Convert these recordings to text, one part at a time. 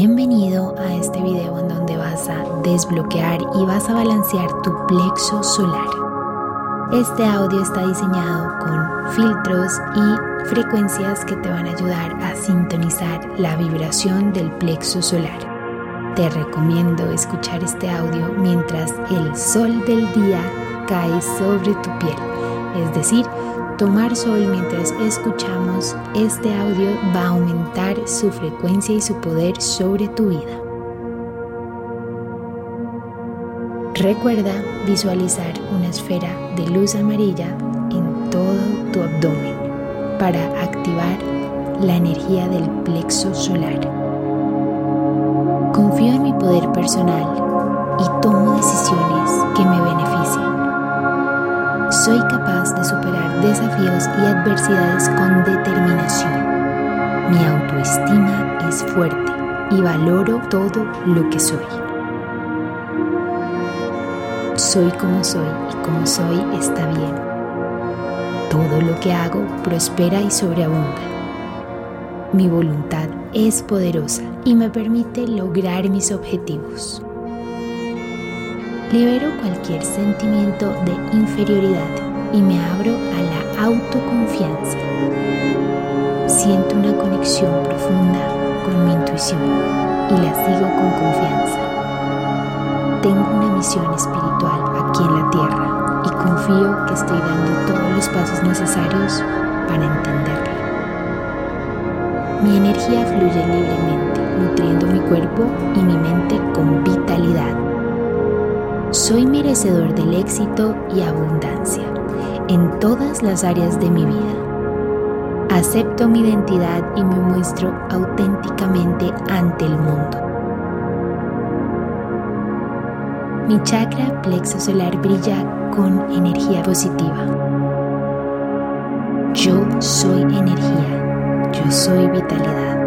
Bienvenido a este video en donde vas a desbloquear y vas a balancear tu plexo solar. Este audio está diseñado con filtros y frecuencias que te van a ayudar a sintonizar la vibración del plexo solar. Te recomiendo escuchar este audio mientras el sol del día cae sobre tu piel, es decir, tomar sol mientras escuchamos este audio va a aumentar su frecuencia y su poder sobre tu vida. Recuerda visualizar una esfera de luz amarilla en todo tu abdomen para activar la energía del plexo solar. Confío en mi poder personal y tomo decisiones que me beneficien soy capaz desafíos y adversidades con determinación. Mi autoestima es fuerte y valoro todo lo que soy. Soy como soy y como soy está bien. Todo lo que hago prospera y sobreabunda. Mi voluntad es poderosa y me permite lograr mis objetivos. Libero cualquier sentimiento de inferioridad y me abro a la autoconfianza. Siento una conexión profunda con mi intuición y la sigo con confianza. Tengo una misión espiritual aquí en la tierra y confío que estoy dando todos los pasos necesarios para entenderla. Mi energía fluye libremente, nutriendo mi cuerpo y mi mente con vitalidad soy merecedor del éxito y abundancia en todas las áreas de mi vida. Acepto mi identidad y me muestro auténticamente ante el mundo. Mi chakra plexo solar brilla con energía positiva. Yo soy energía, yo soy vitalidad.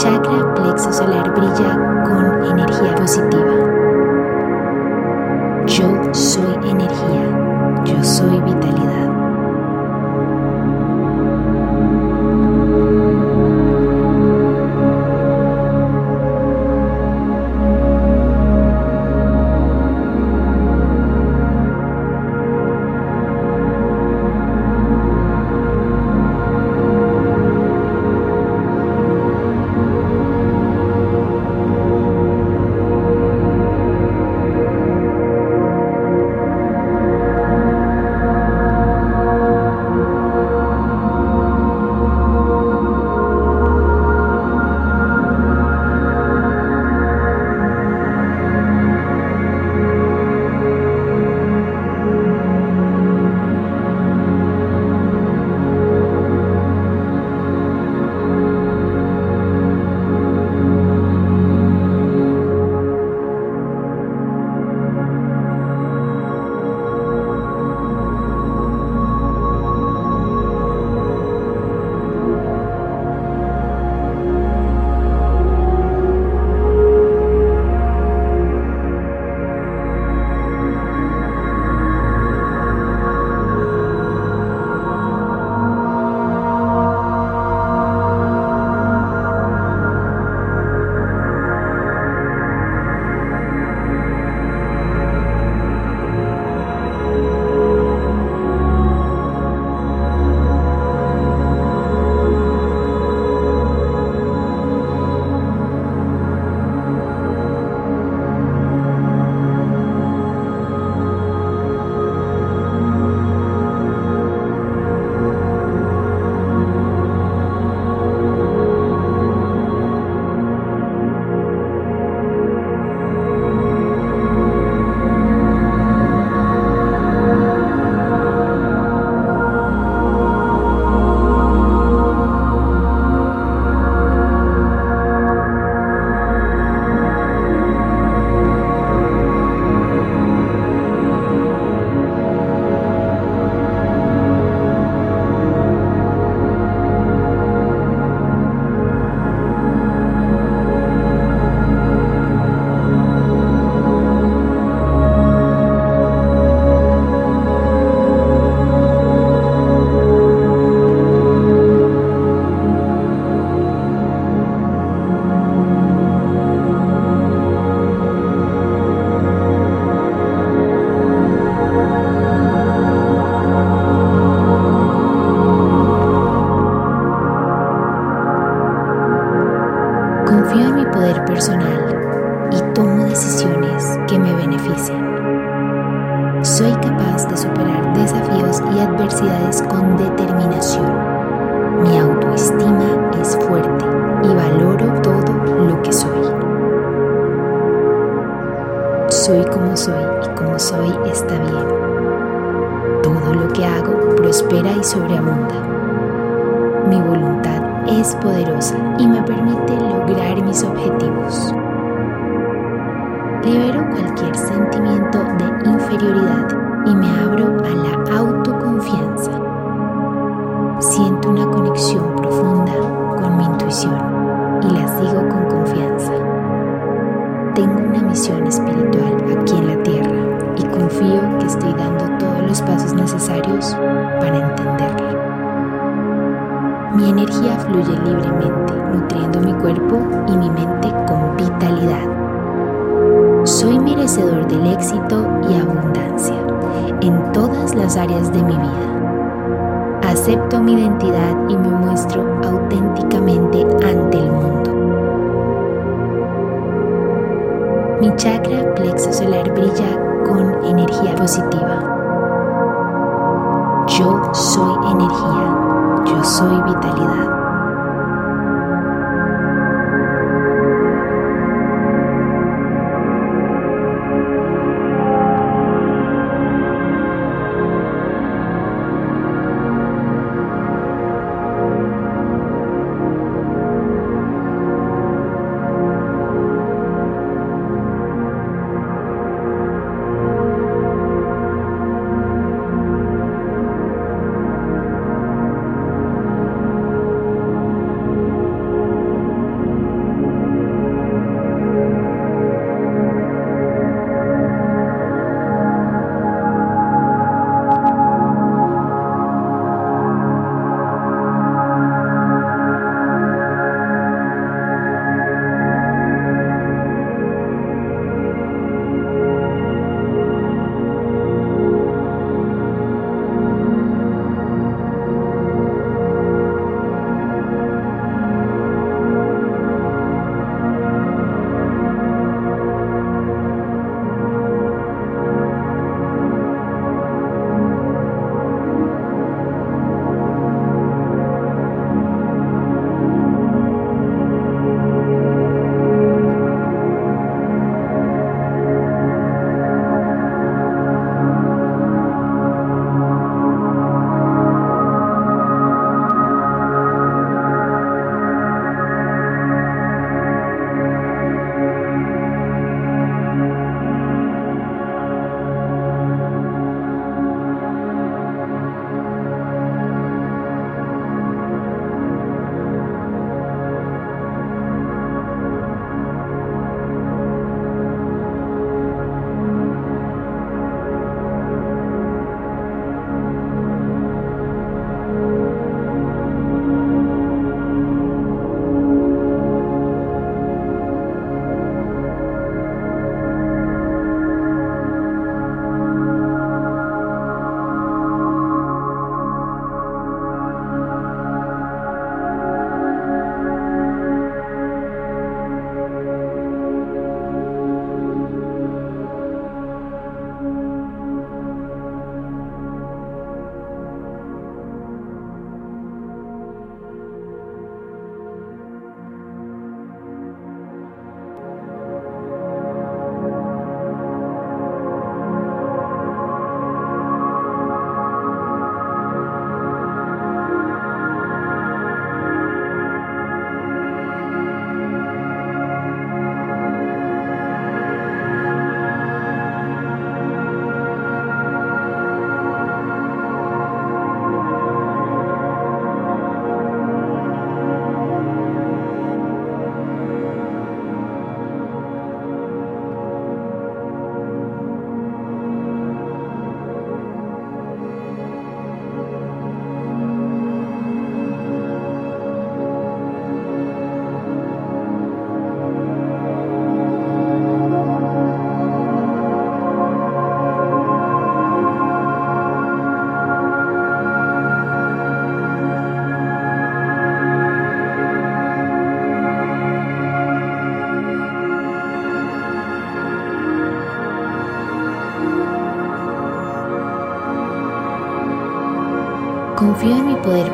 chakra plexo solar brilla con energía positiva. áreas de mi vida. Acepto mi identidad y me muestro auténticamente ante el mundo. Mi chakra plexo solar brilla con energía positiva. Yo soy energía, yo soy vitalidad.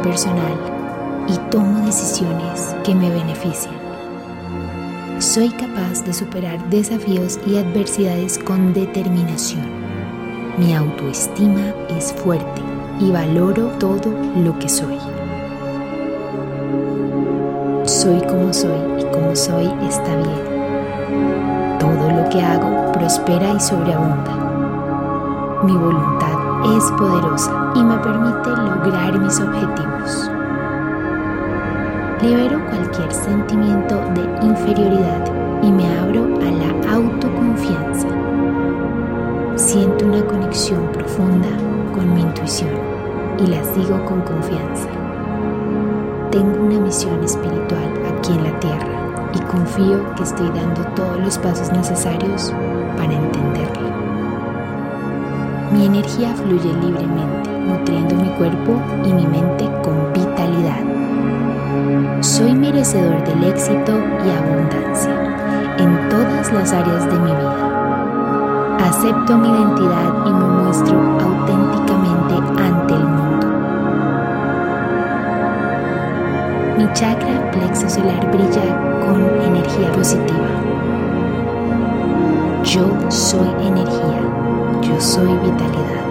Personal y tomo decisiones que me benefician. Soy capaz de superar desafíos y adversidades con determinación. Mi autoestima es fuerte y valoro todo lo que soy. Soy como soy y como soy está bien. Todo lo que hago prospera y sobreabunda. Mi voluntad es poderosa y me permite lograr mis objetivos. Libero cualquier sentimiento de inferioridad y me abro a la autoconfianza. Siento una conexión profunda con mi intuición y la sigo con confianza. Tengo una misión espiritual aquí en la tierra y confío que estoy dando todos los pasos necesarios para entenderla. Mi energía fluye libremente, nutriendo mi cuerpo y mi mente con vitalidad. Soy merecedor del éxito y abundancia en todas las áreas de mi vida. Acepto mi identidad y me muestro auténticamente ante el mundo. Mi chakra plexo solar brilla con energía positiva. Yo soy energía. Yo soy vitalidad.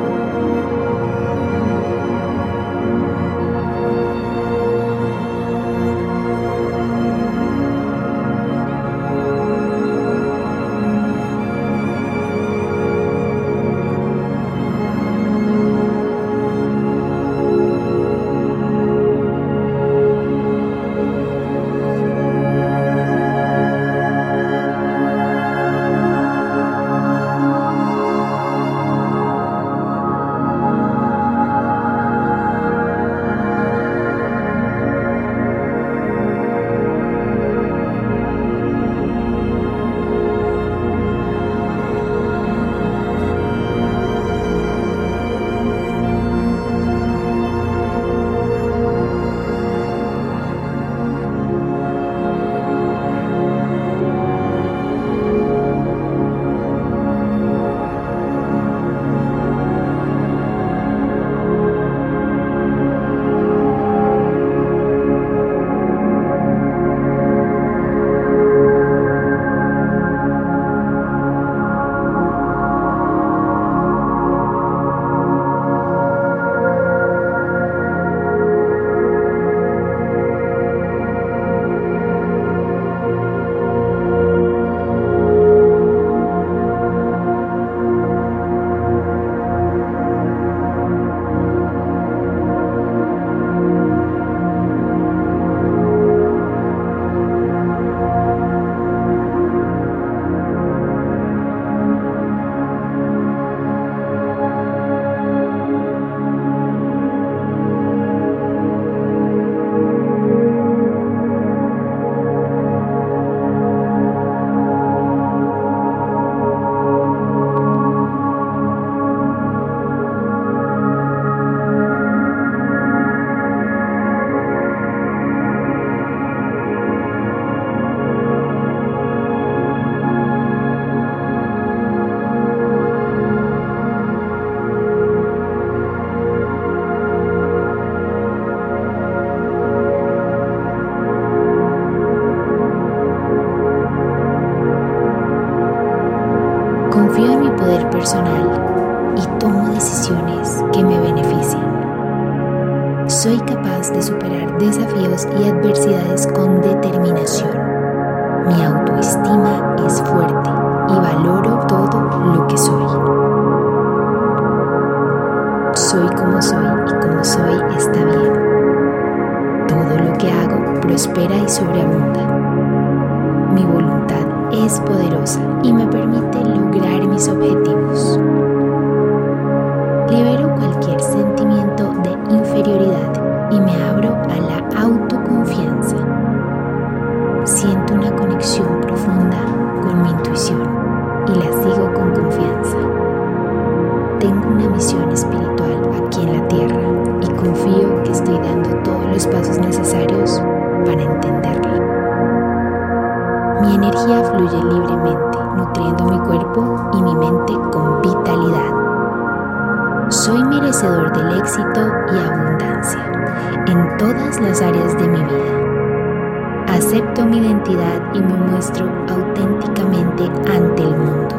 Ante el mundo.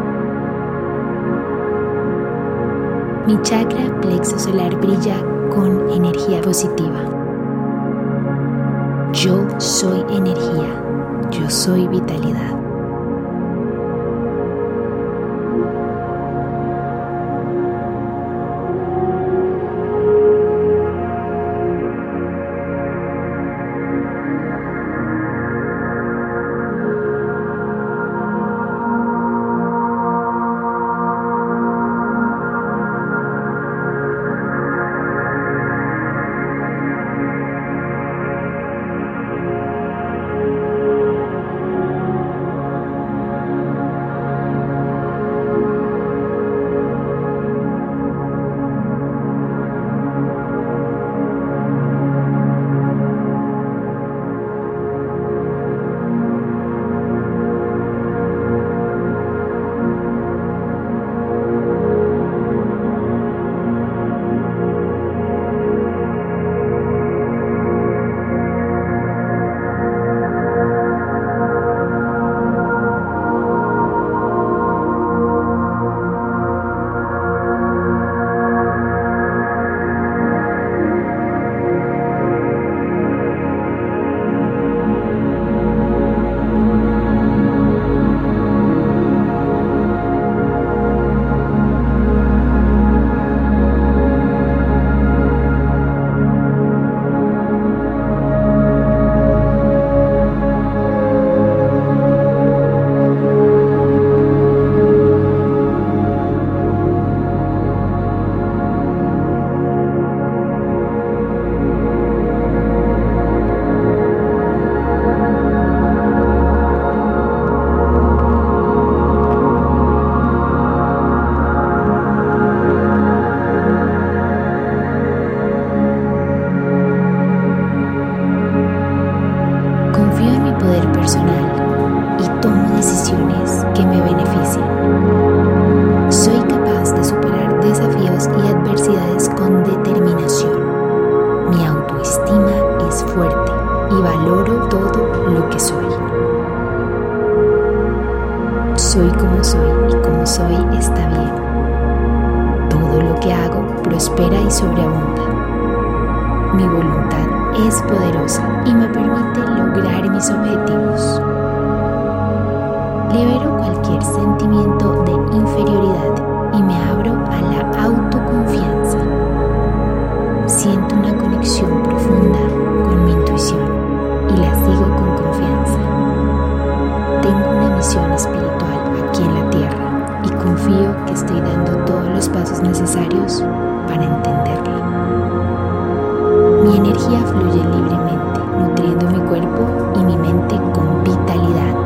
Mi chakra plexo solar brilla con energía positiva. Yo soy energía, yo soy vitalidad. Soy como soy y como soy está bien. Todo lo que hago prospera y sobreabunda. Mi voluntad es poderosa y me permite lograr mis objetivos. Libero cualquier sentimiento de inferioridad y me abro a la autoconfianza. Conexión profunda con mi intuición y la sigo con confianza. Tengo una misión espiritual aquí en la tierra y confío que estoy dando todos los pasos necesarios para entenderla. Mi energía fluye libremente, nutriendo mi cuerpo y mi mente con vitalidad.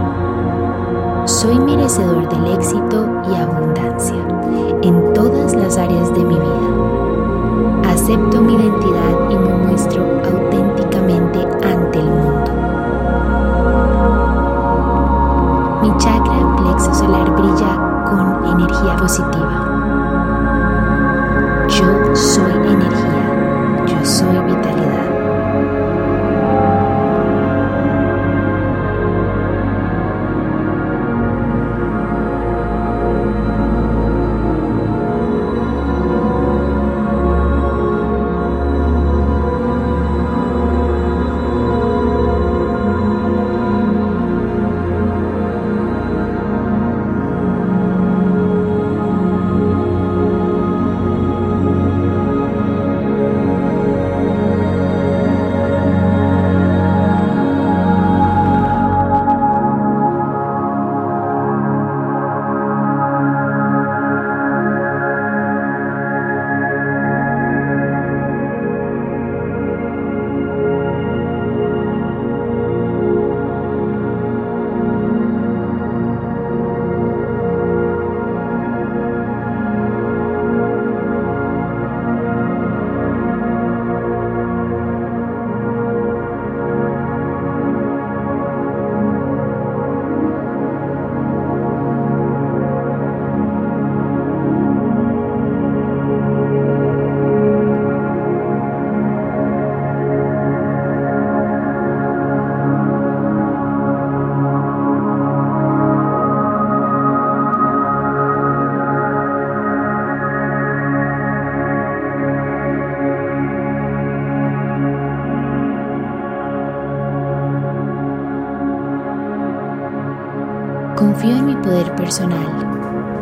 Soy merecedor del éxito y abundancia en todas las áreas de mi vida. Acepto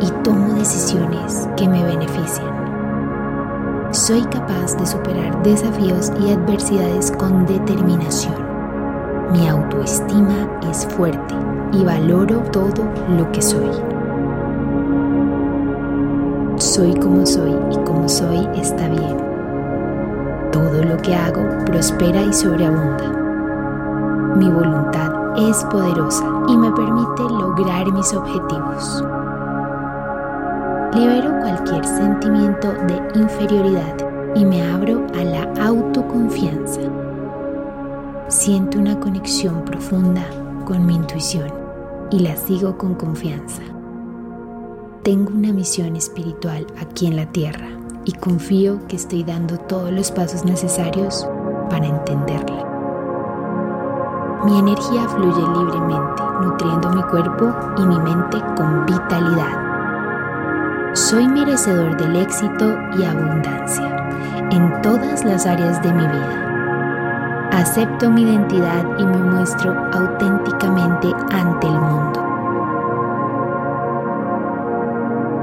y tomo decisiones que me benefician. Soy capaz de superar desafíos y adversidades con determinación. Mi autoestima es fuerte y valoro todo lo que soy. Soy como soy y como soy está bien. Todo lo que hago prospera y sobreabunda. Mi voluntad es poderosa y me permite lograr mis objetivos. Libero cualquier sentimiento de inferioridad y me abro a la autoconfianza. Siento una conexión profunda con mi intuición y la sigo con confianza. Tengo una misión espiritual aquí en la tierra y confío que estoy dando todos los pasos necesarios para entenderla. Mi energía fluye libremente, nutriendo mi cuerpo y mi mente con vitalidad. Soy merecedor del éxito y abundancia en todas las áreas de mi vida. Acepto mi identidad y me muestro auténticamente ante el mundo.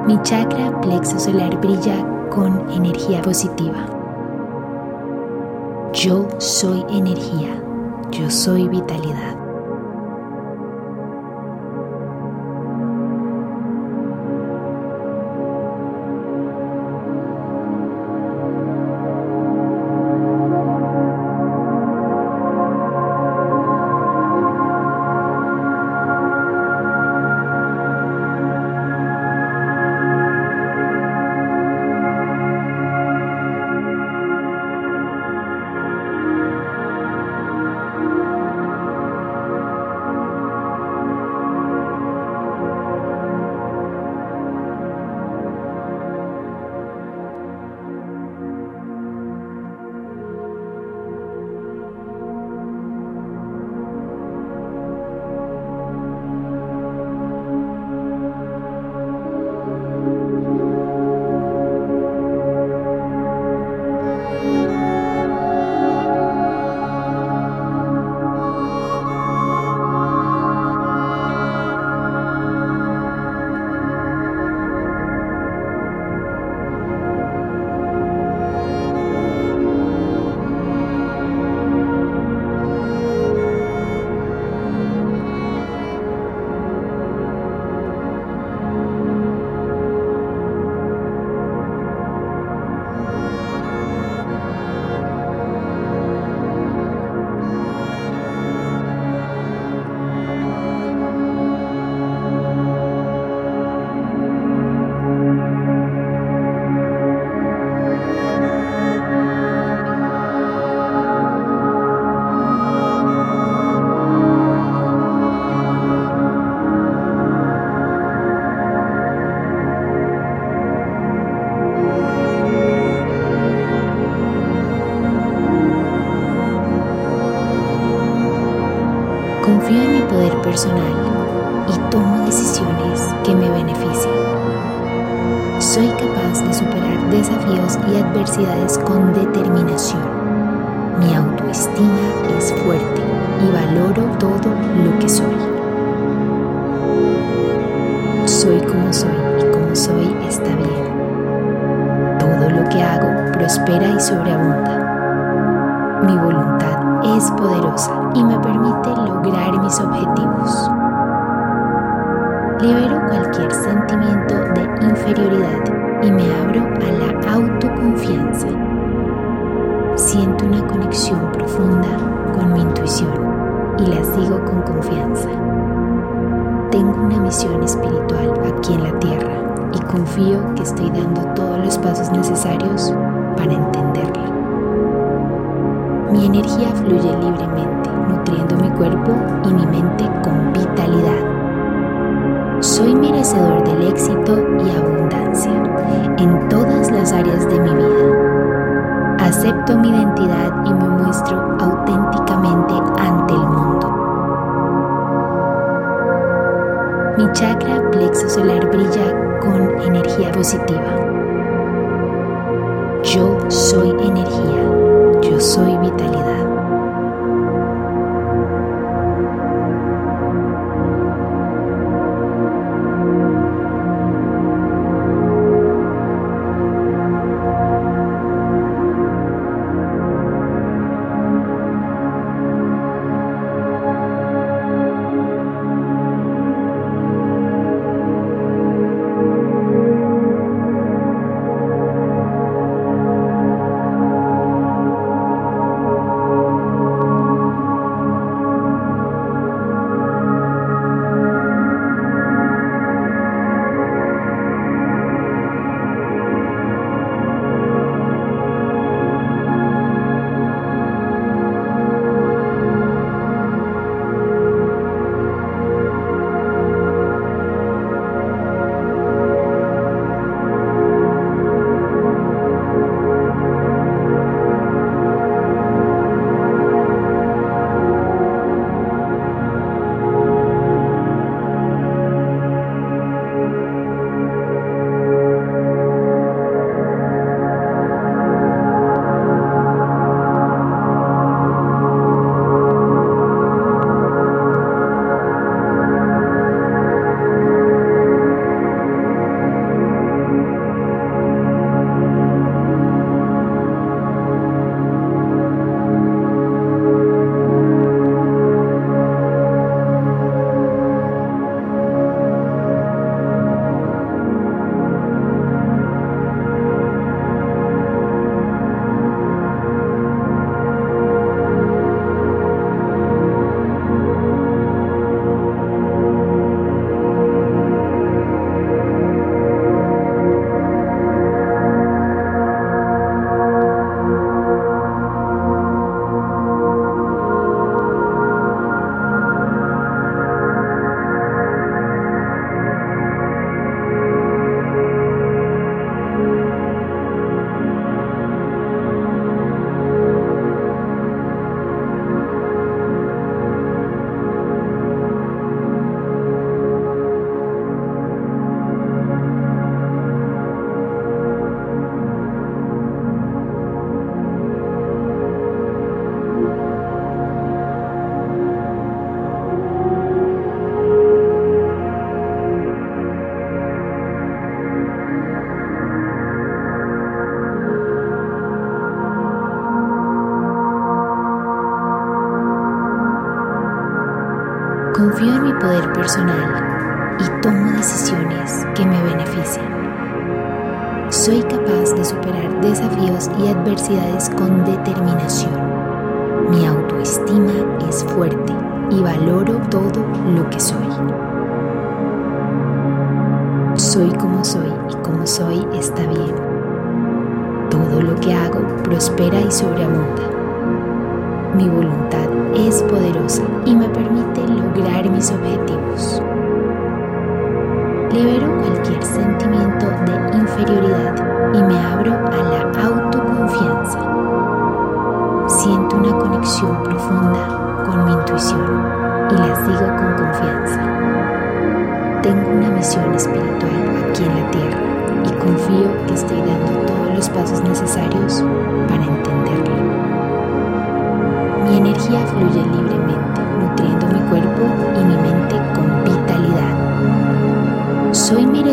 Mi chakra plexo solar brilla con energía positiva. Yo soy energía. Yo soy vitalidad. Y me abro a la autoconfianza. Siento una conexión profunda con mi intuición y la sigo con confianza. Tengo una misión espiritual aquí en la tierra y confío que estoy dando todos los pasos necesarios para entenderla. Mi energía fluye libremente, nutriendo mi cuerpo y mi mente con vitalidad. Soy merecedor del éxito y abundancia en todas las áreas de mi vida. Acepto mi identidad y me muestro auténticamente ante el mundo. Mi chakra plexo solar brilla con energía positiva.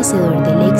Merecedor del éxito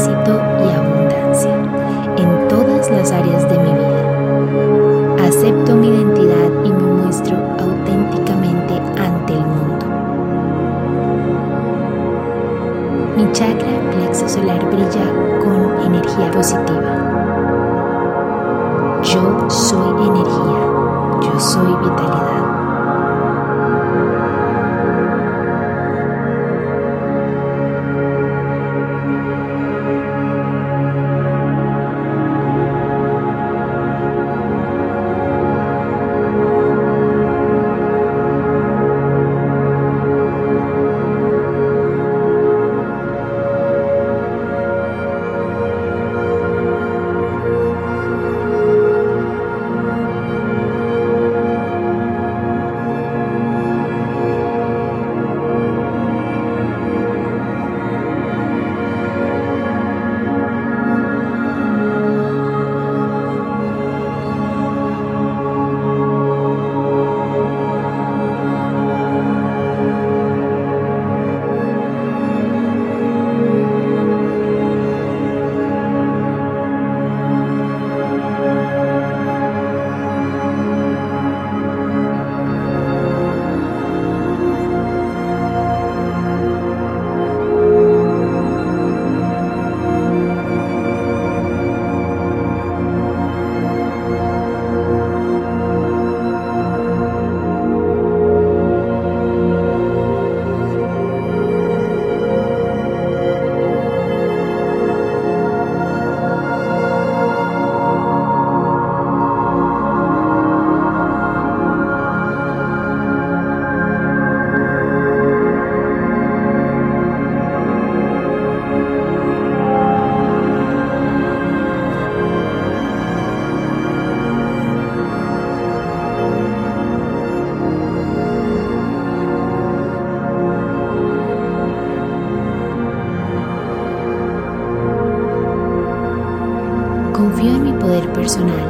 Confío en mi poder personal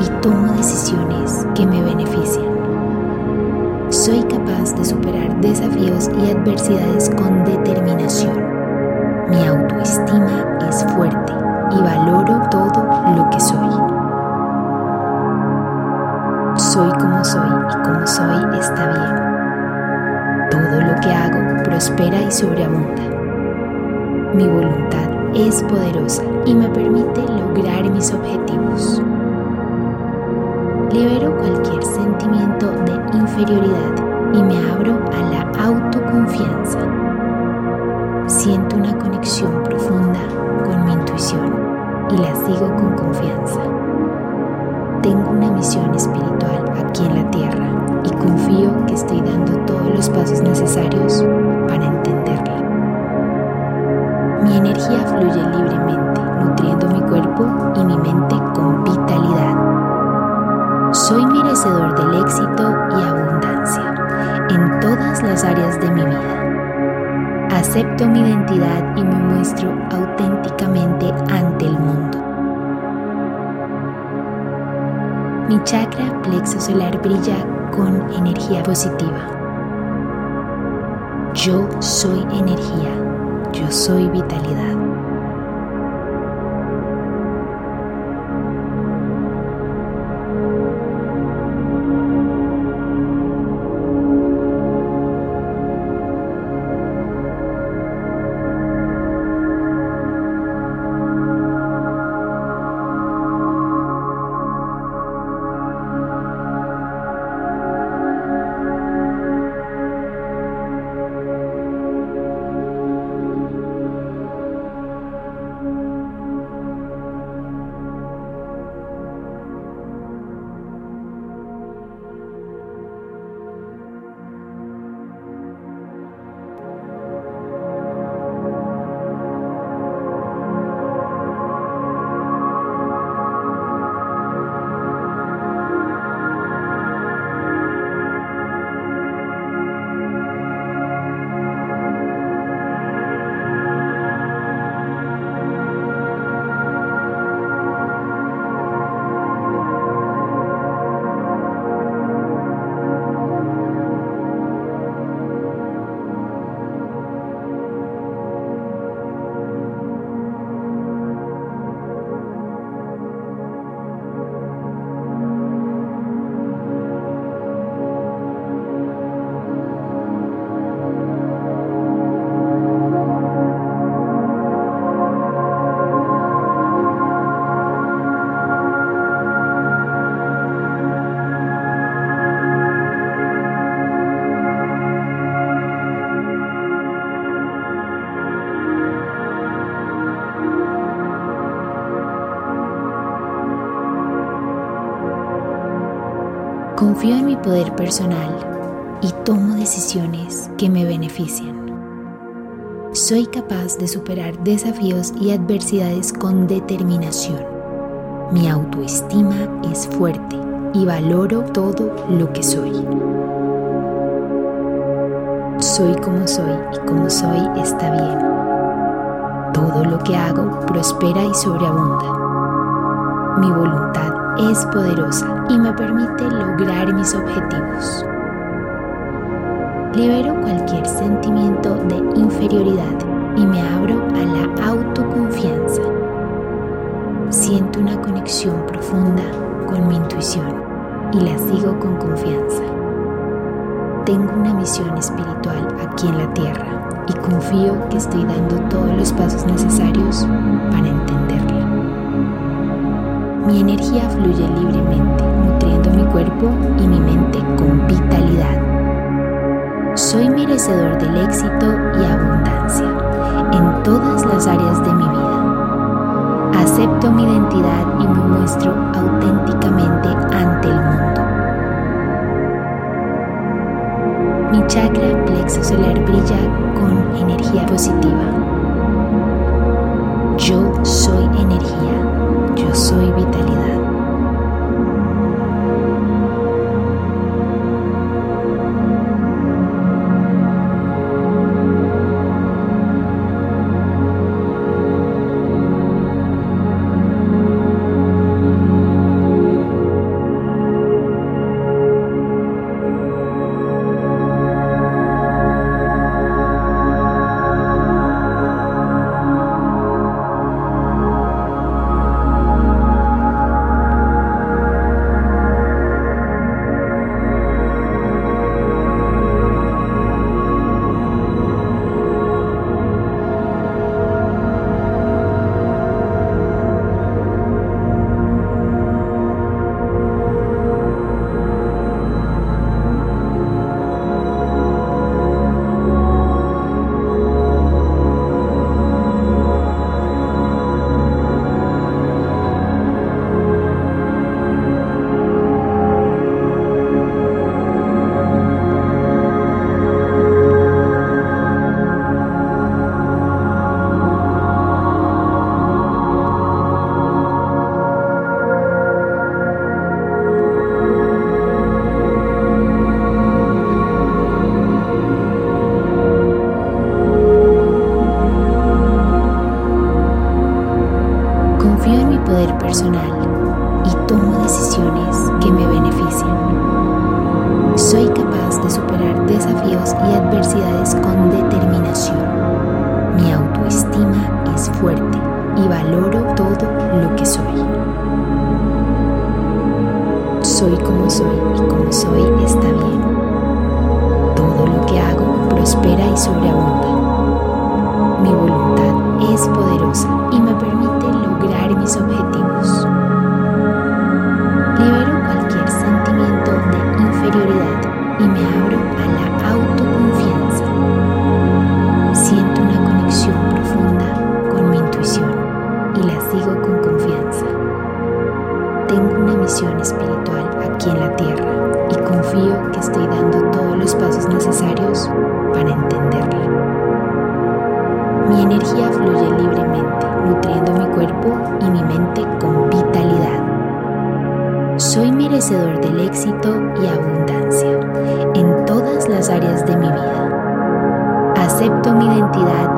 y tomo decisiones que me benefician. Soy capaz de superar desafíos y adversidades con determinación. Mi autoestima es fuerte y valoro todo lo que soy. Soy como soy y como soy está bien. Todo lo que hago prospera y sobreabunda. Mi voluntad es poderosa y me permite lograr mis objetivos. Libero cualquier sentimiento de inferioridad y me abro a la autoconfianza. Siento una conexión profunda con mi intuición y la sigo con confianza. Tengo una misión espiritual aquí en la tierra y confío que estoy dando todos los pasos necesarios Acepto mi identidad y me muestro auténticamente ante el mundo. Mi chakra plexo solar brilla con energía positiva. Yo soy energía yo soy vitalidad. Personal y tomo decisiones que me benefician. Soy capaz de superar desafíos y adversidades con determinación. Mi autoestima es fuerte y valoro todo lo que soy. Soy como soy y como soy está bien. Todo lo que hago prospera y sobreabunda. Mi voluntad es poderosa y me permite lograr mis objetivos. Libero cualquier sentimiento de inferioridad y me abro a la autoconfianza. Siento una conexión profunda con mi intuición y la sigo con confianza. Tengo una misión espiritual aquí en la tierra y confío que estoy dando todos los pasos necesarios para entenderla. Mi energía fluye libremente, nutriendo mi cuerpo y mi mente con vitalidad. Soy merecedor del éxito y abundancia en todas las áreas de mi vida. Acepto mi identidad y me muestro auténticamente ante el mundo. Mi chakra plexo solar brilla con energía positiva. Yo soy energía yo soy vitalidad. Espiritual aquí en la tierra y confío que estoy dando todos los pasos necesarios para entenderla. Mi energía fluye libremente, nutriendo mi cuerpo y mi mente con vitalidad. Soy merecedor del éxito y abundancia en todas las áreas de mi vida. Acepto mi identidad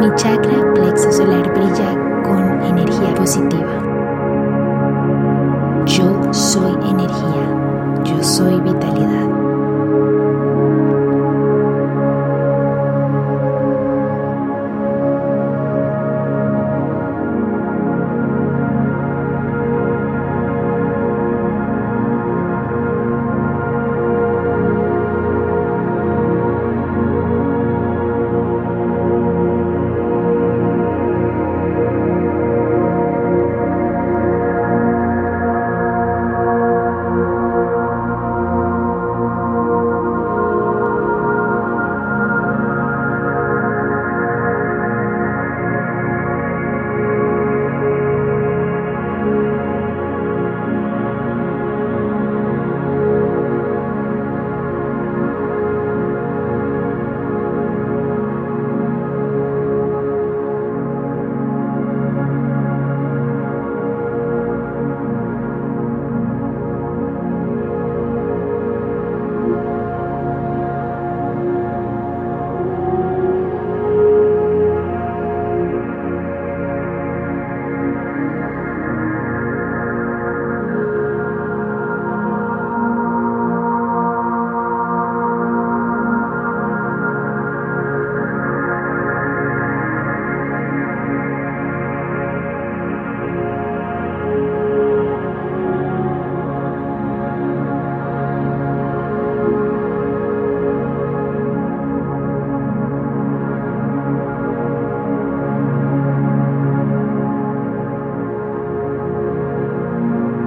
Mi chakra plexo solar brilla con energía positiva. Yo soy energía, yo soy vitalidad.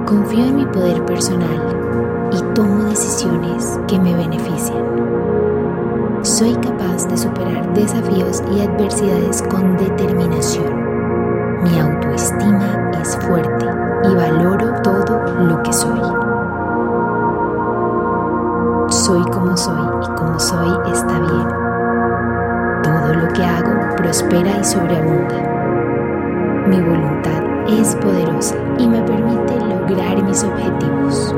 Confío en mi poder personal y tomo decisiones que me benefician. Soy capaz de superar desafíos y adversidades con determinación. Mi autoestima es fuerte y valoro todo lo que soy. Soy como soy y como soy está bien. Todo lo que hago prospera y sobreabunda. Mi voluntad es poderosa y me permite lograr mis objetivos.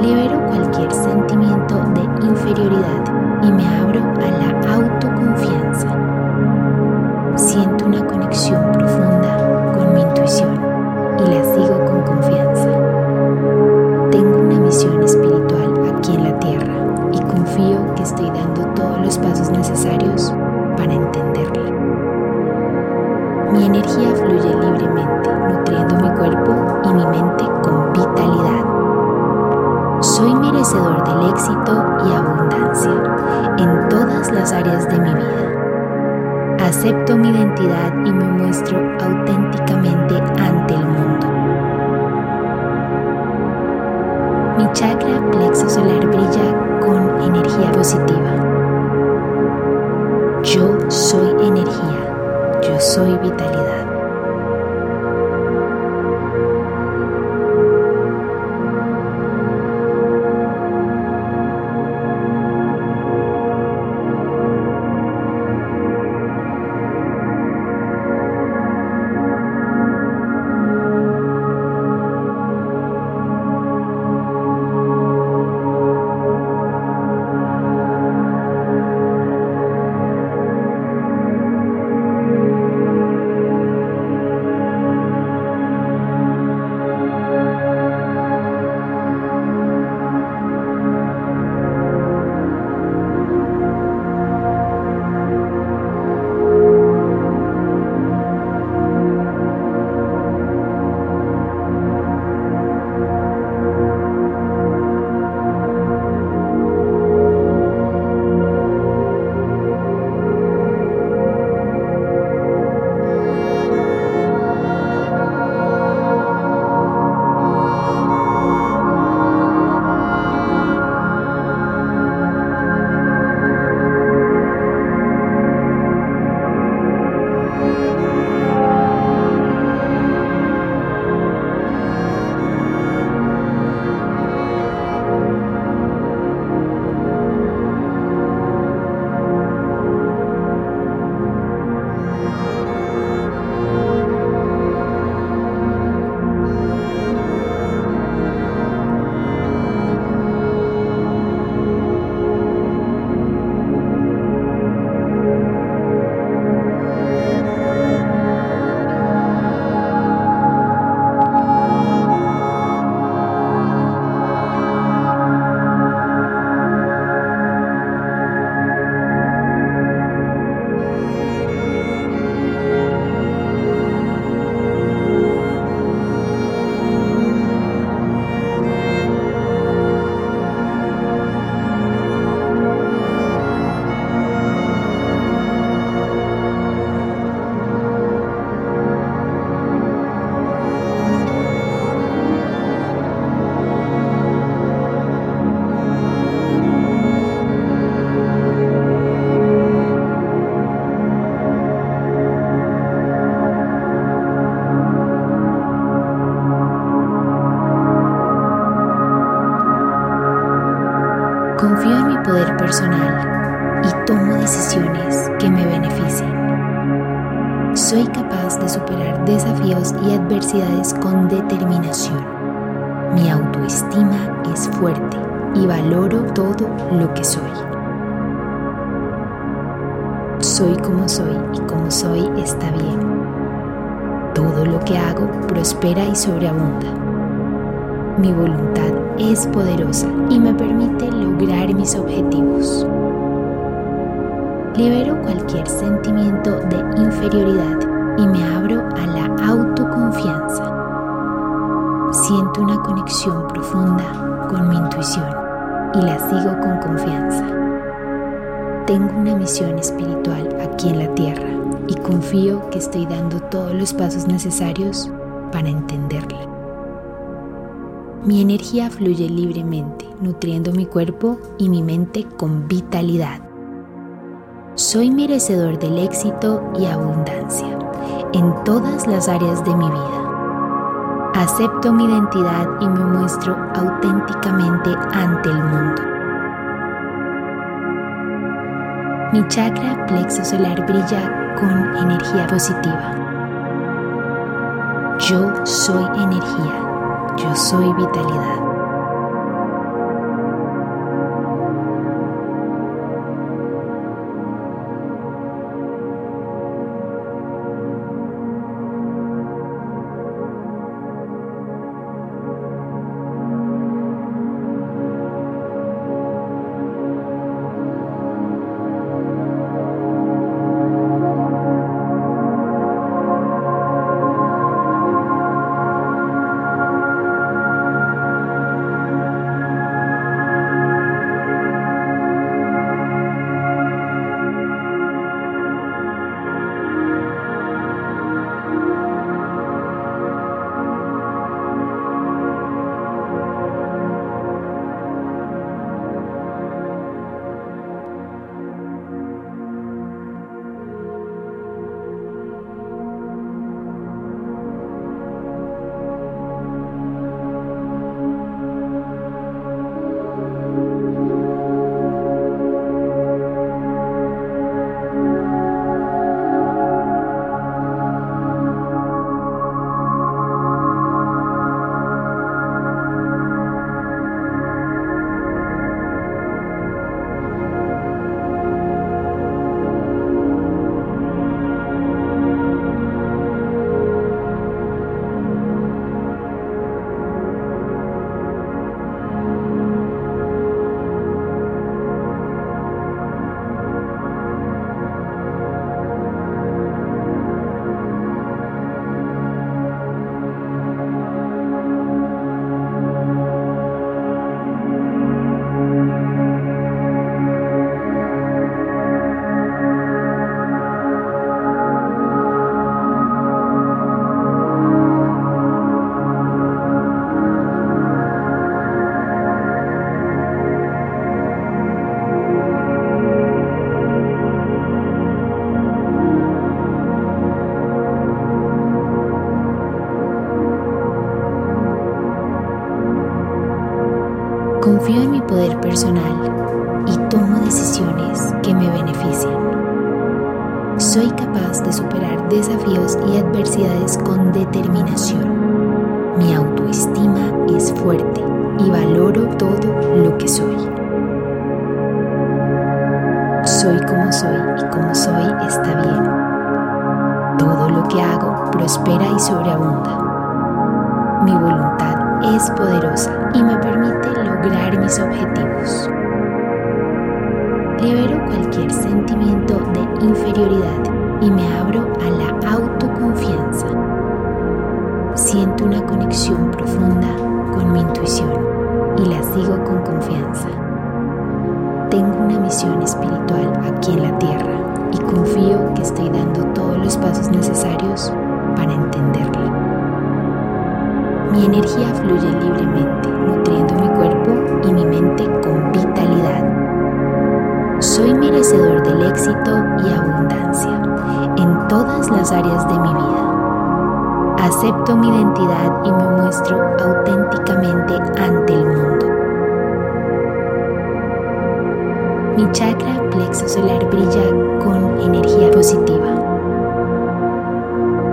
Libero cualquier sentimiento de inferioridad y me abro a la autoconfianza. Siento una conexión profunda con mi intuición y la sigo con confianza. Tengo una misión espiritual aquí en la tierra y confío que estoy dando todos los pasos necesarios energía fluye libremente, nutriendo mi cuerpo y mi mente con vitalidad. Soy merecedor del éxito y abundancia en todas las áreas de mi vida. Acepto mi identidad y me muestro auténticamente ante el mundo. Mi chakra plexo solar brilla con energía positiva. Yo soy soy vitalidad. Sobreabunda. Mi voluntad es poderosa y me permite lograr mis objetivos. Libero cualquier sentimiento de inferioridad y me abro a la autoconfianza. Siento una conexión profunda con mi intuición y la sigo con confianza. Tengo una misión espiritual aquí en la tierra y confío que estoy dando todos los pasos necesarios para entenderla. Mi energía fluye libremente, nutriendo mi cuerpo y mi mente con vitalidad. Soy merecedor del éxito y abundancia en todas las áreas de mi vida. Acepto mi identidad y me muestro auténticamente ante el mundo. Mi chakra plexo solar brilla con energía positiva yo soy energía, yo soy vitalidad.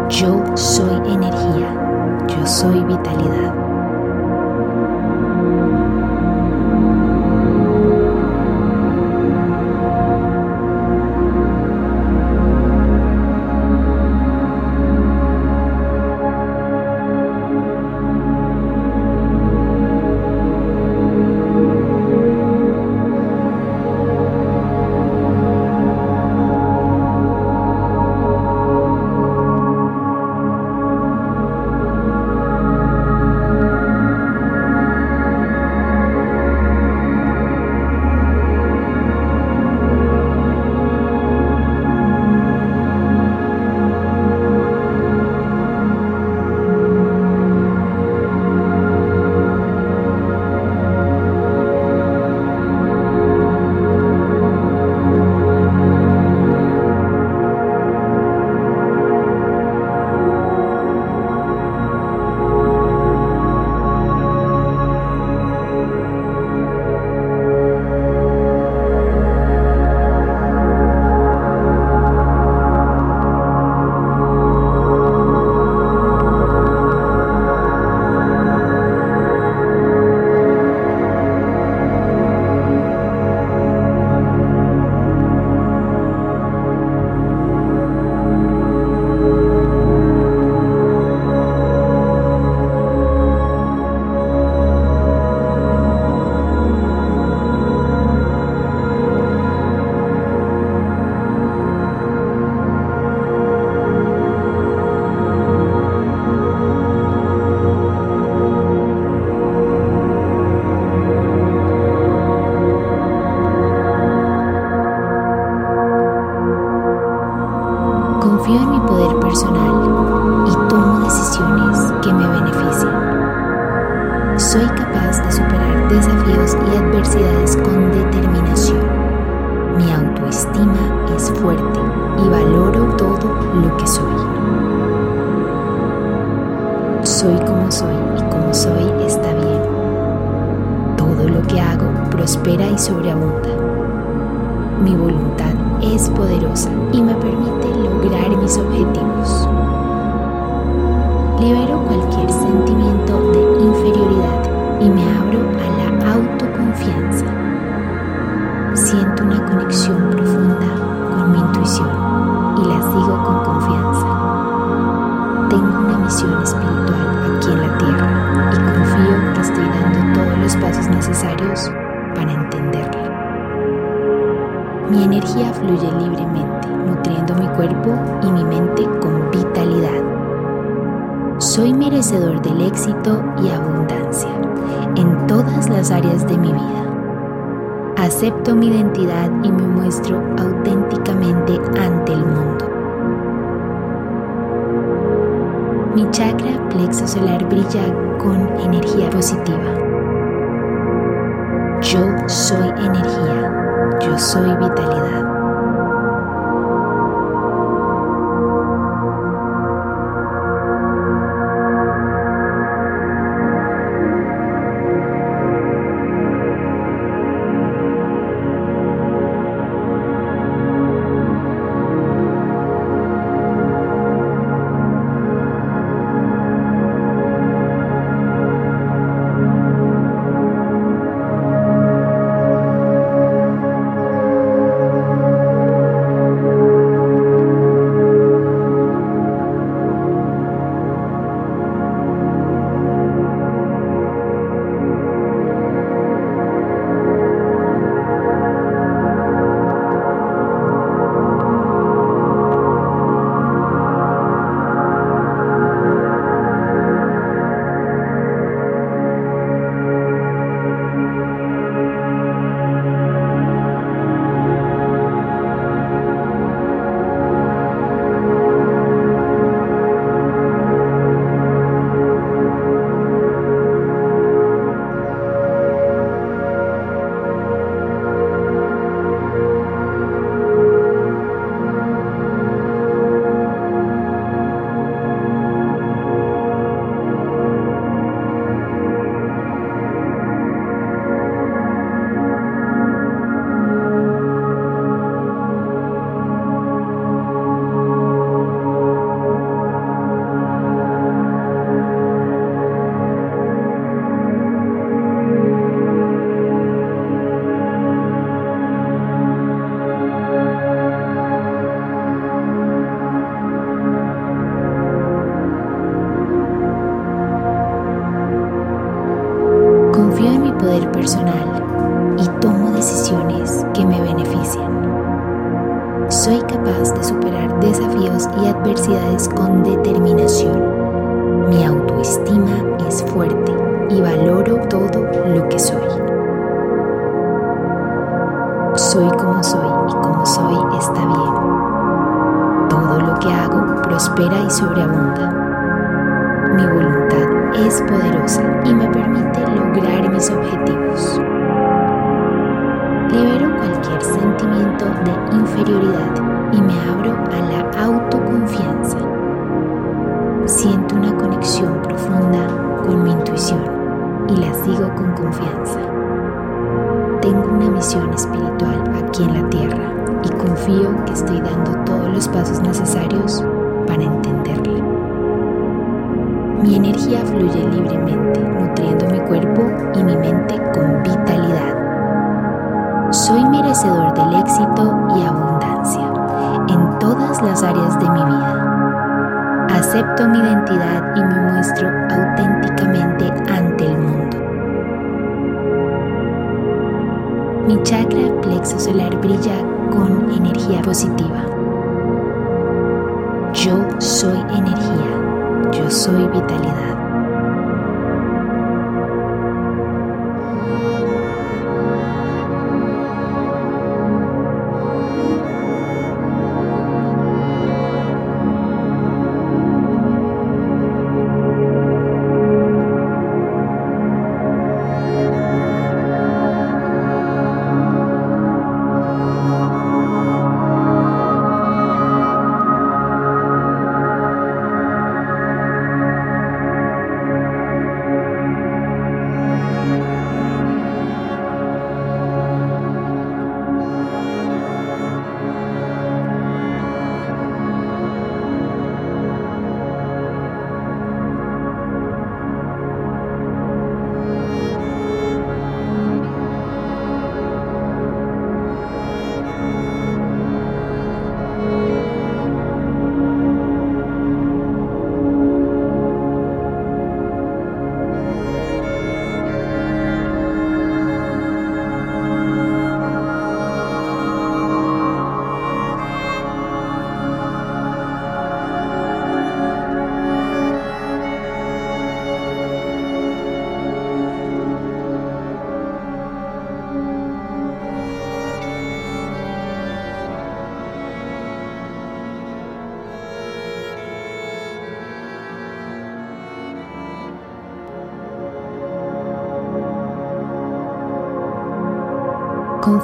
Yo soy energía, yo soy vitalidad. Hago prospera y sobreabunda. Mi voluntad es poderosa y me permite lograr mis objetivos. Libero cualquier sentimiento de inferioridad y me abro a la autoconfianza. Siento una conexión profunda con mi intuición y la sigo con confianza. Tengo una misión espiritual aquí en la tierra y confío estoy dando todos los pasos necesarios para entenderla. Mi energía fluye libremente, nutriendo mi cuerpo y mi mente con vitalidad. Soy merecedor del éxito y abundancia en todas las áreas de mi vida. Acepto mi identidad y me muestro auténticamente ante el mundo. Mi chakra plexo solar brilla con energía positiva. Yo soy energía yo soy vitalidad.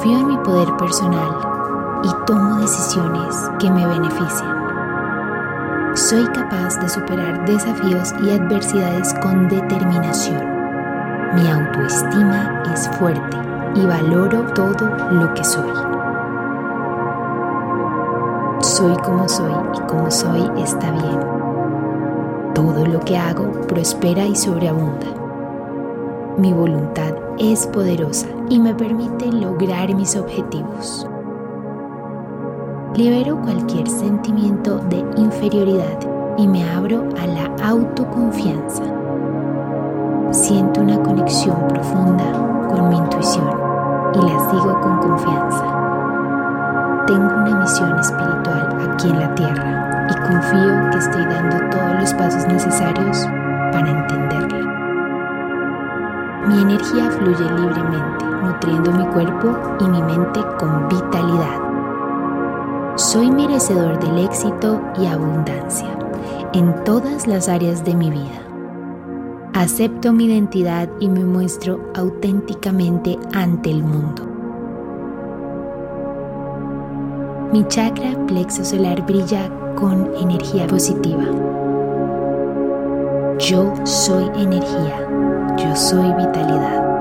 Confío en mi poder personal y tomo decisiones que me benefician. Soy capaz de superar desafíos y adversidades con determinación. Mi autoestima es fuerte y valoro todo lo que soy. Soy como soy y como soy está bien. Todo lo que hago prospera y sobreabunda. Mi voluntad es poderosa y me permite lograr mis objetivos. Libero cualquier sentimiento de inferioridad y me abro a la autoconfianza. Siento una conexión profunda con mi intuición y la sigo con confianza. Tengo una misión espiritual aquí en la tierra y confío que estoy dando todos los pasos necesarios para entenderla. Mi energía fluye libremente, nutriendo mi cuerpo y mi mente con vitalidad. Soy merecedor del éxito y abundancia en todas las áreas de mi vida. Acepto mi identidad y me muestro auténticamente ante el mundo. Mi chakra plexo solar brilla con energía positiva. Yo soy energía. Yo soy vitalidad.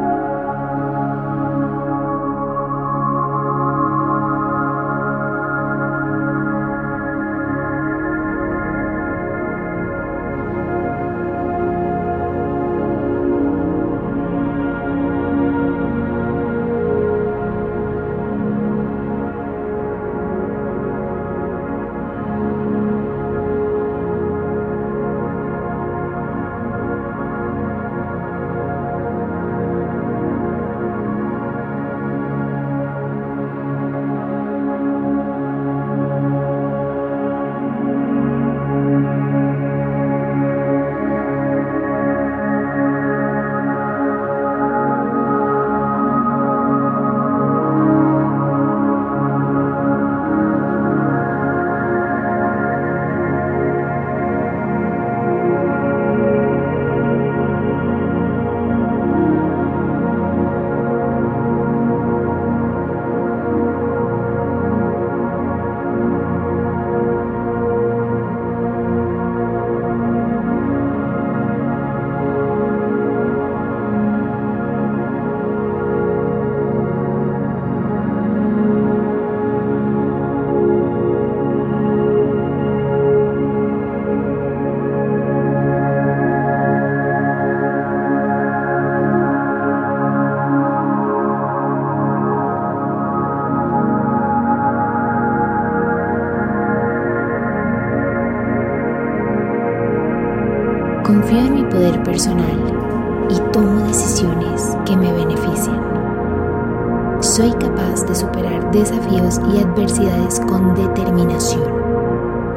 Capaz de superar desafíos y adversidades con determinación.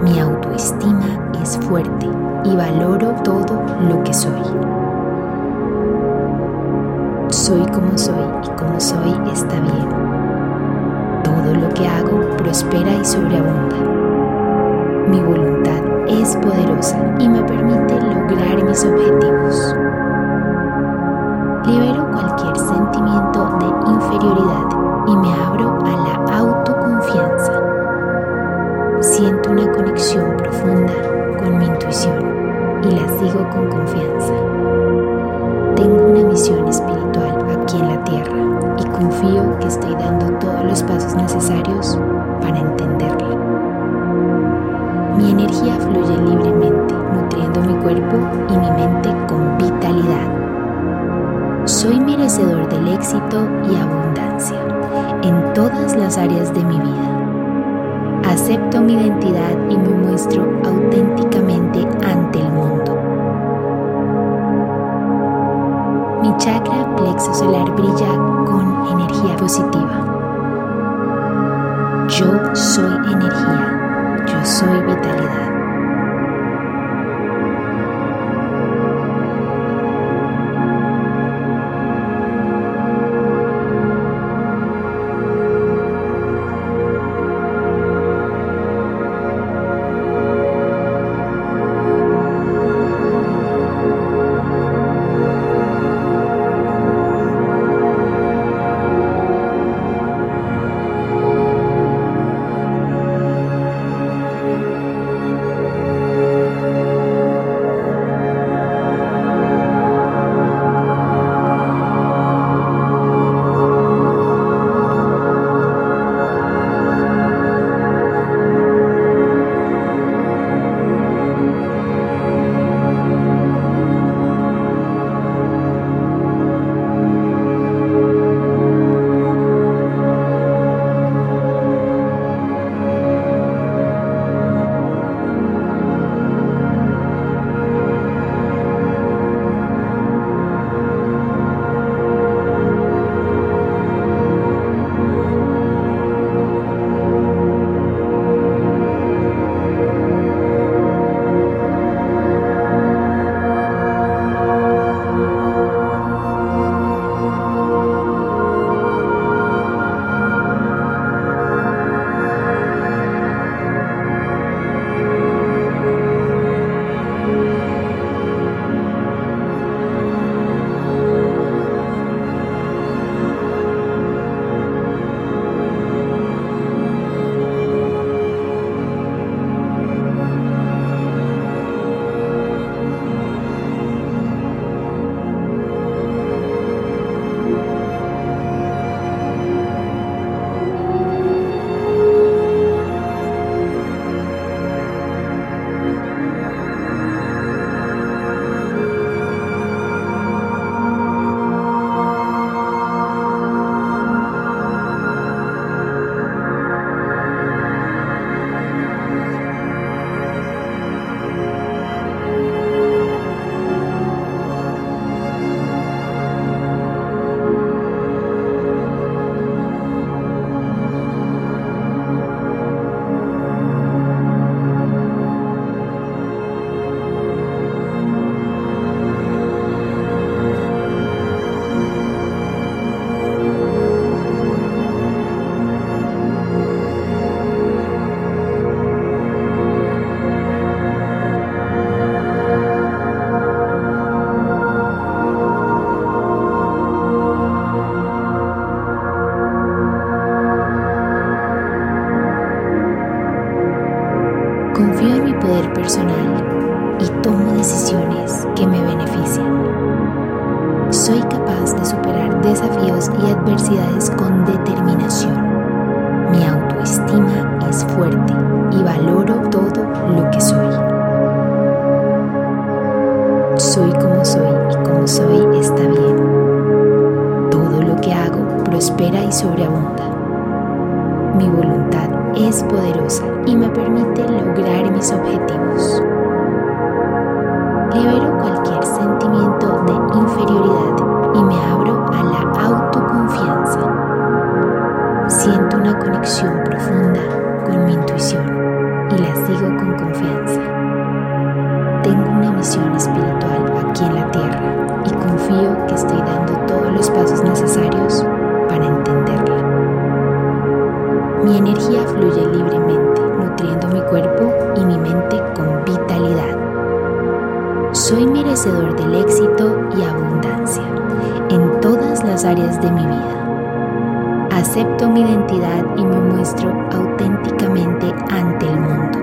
Mi autoestima es fuerte y valoro todo lo que soy. Soy como soy y como soy está bien. Todo lo que hago prospera y sobreabunda. Mi voluntad es poderosa y me permite lograr mis objetivos. Libero cualquier sigo con confianza. Tengo una misión espiritual aquí en la tierra y confío que estoy dando todos los pasos necesarios para entenderla. Mi energía fluye libremente, nutriendo mi cuerpo y mi mente con vitalidad. Soy merecedor del éxito y abundancia en todas las áreas de mi vida. Acepto mi identidad y me muestro chakra plexo solar brilla con energía positiva. Yo soy energía yo soy vitalidad. Soy y como soy está bien. Todo lo que hago prospera y sobreabunda. Mi voluntad es poderosa y me permite lograr mis objetivos. Libero cualquier sentimiento de inferioridad y me abro a la autoconfianza. Siento una conexión profunda con mi intuición y la sigo con confianza. De mi vida. Acepto mi identidad y me muestro auténticamente ante el mundo.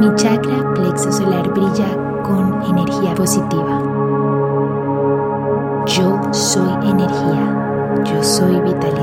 Mi chakra plexo solar brilla con energía positiva. Yo soy energía yo soy vitalidad.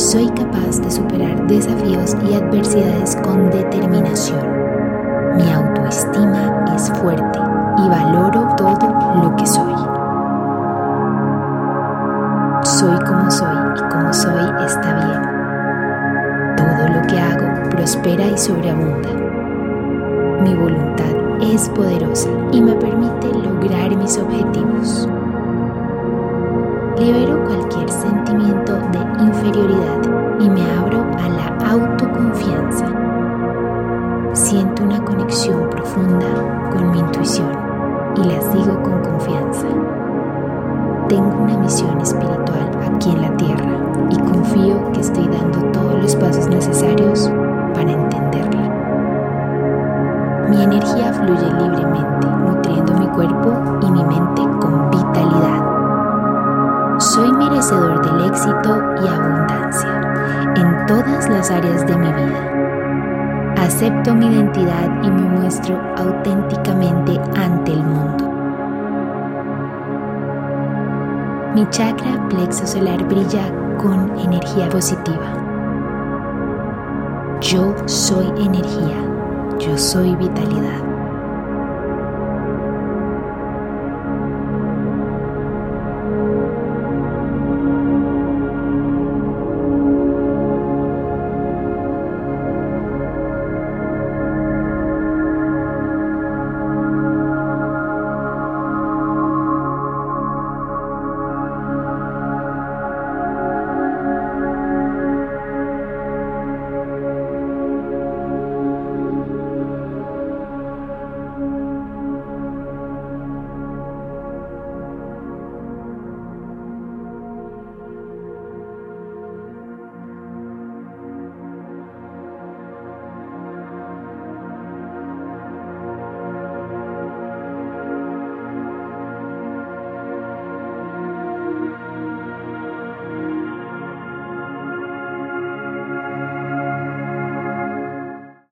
Soy capaz de superar desafíos y adversidades con determinación. Mi autoestima es fuerte y valoro todo lo que soy. Soy como soy y como soy está bien. Todo lo que hago prospera y sobreabunda. Mi voluntad es poderosa y me permite lograr mis objetivos. Libero cualquier sentimiento de inferioridad y me abro a la autoconfianza. Siento una conexión profunda con mi intuición y la sigo con confianza. Tengo una misión espiritual aquí en la tierra y confío que estoy dando todos los pasos necesarios para entenderla. Mi energía fluye libremente, Soy merecedor del éxito y abundancia en todas las áreas de mi vida. Acepto mi identidad y me muestro auténticamente ante el mundo. Mi chakra plexo solar brilla con energía positiva. Yo soy energía yo soy vitalidad.